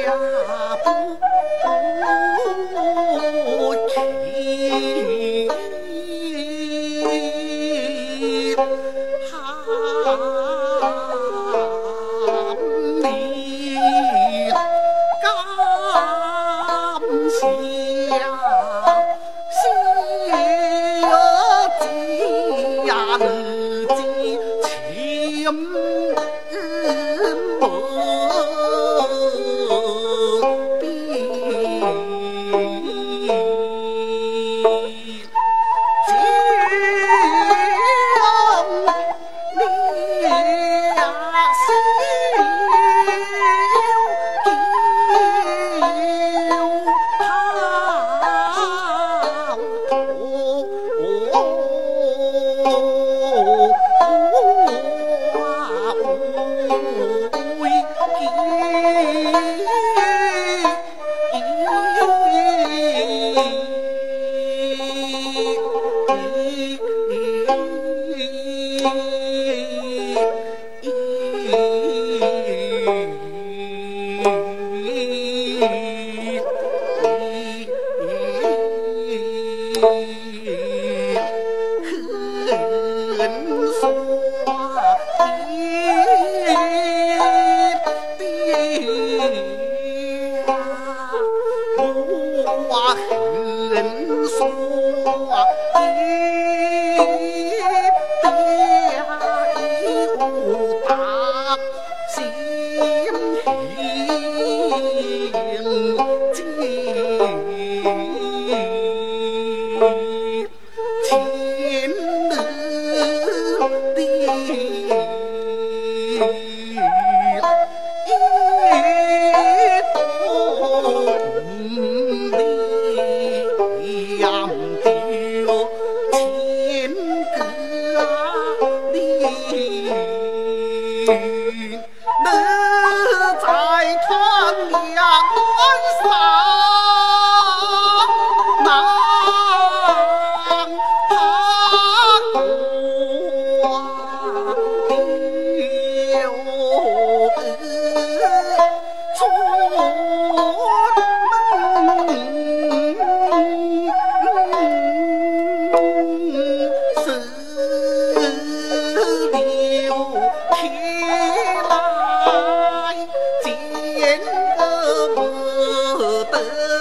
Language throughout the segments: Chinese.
呀，不。ie 见。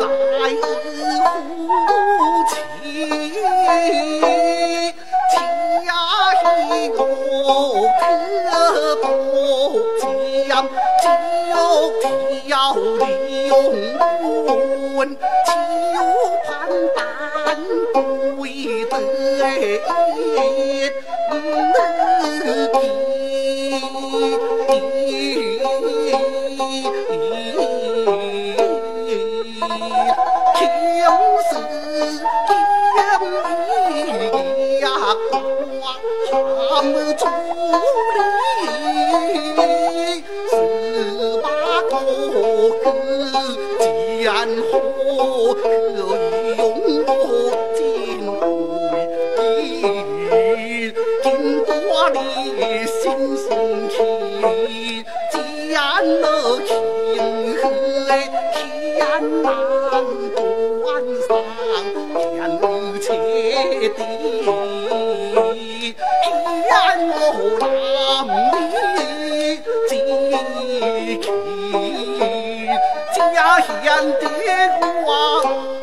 来我哥既然活可以容我尽回地狱多心心情既然那情天难断上天个姐干爹孤王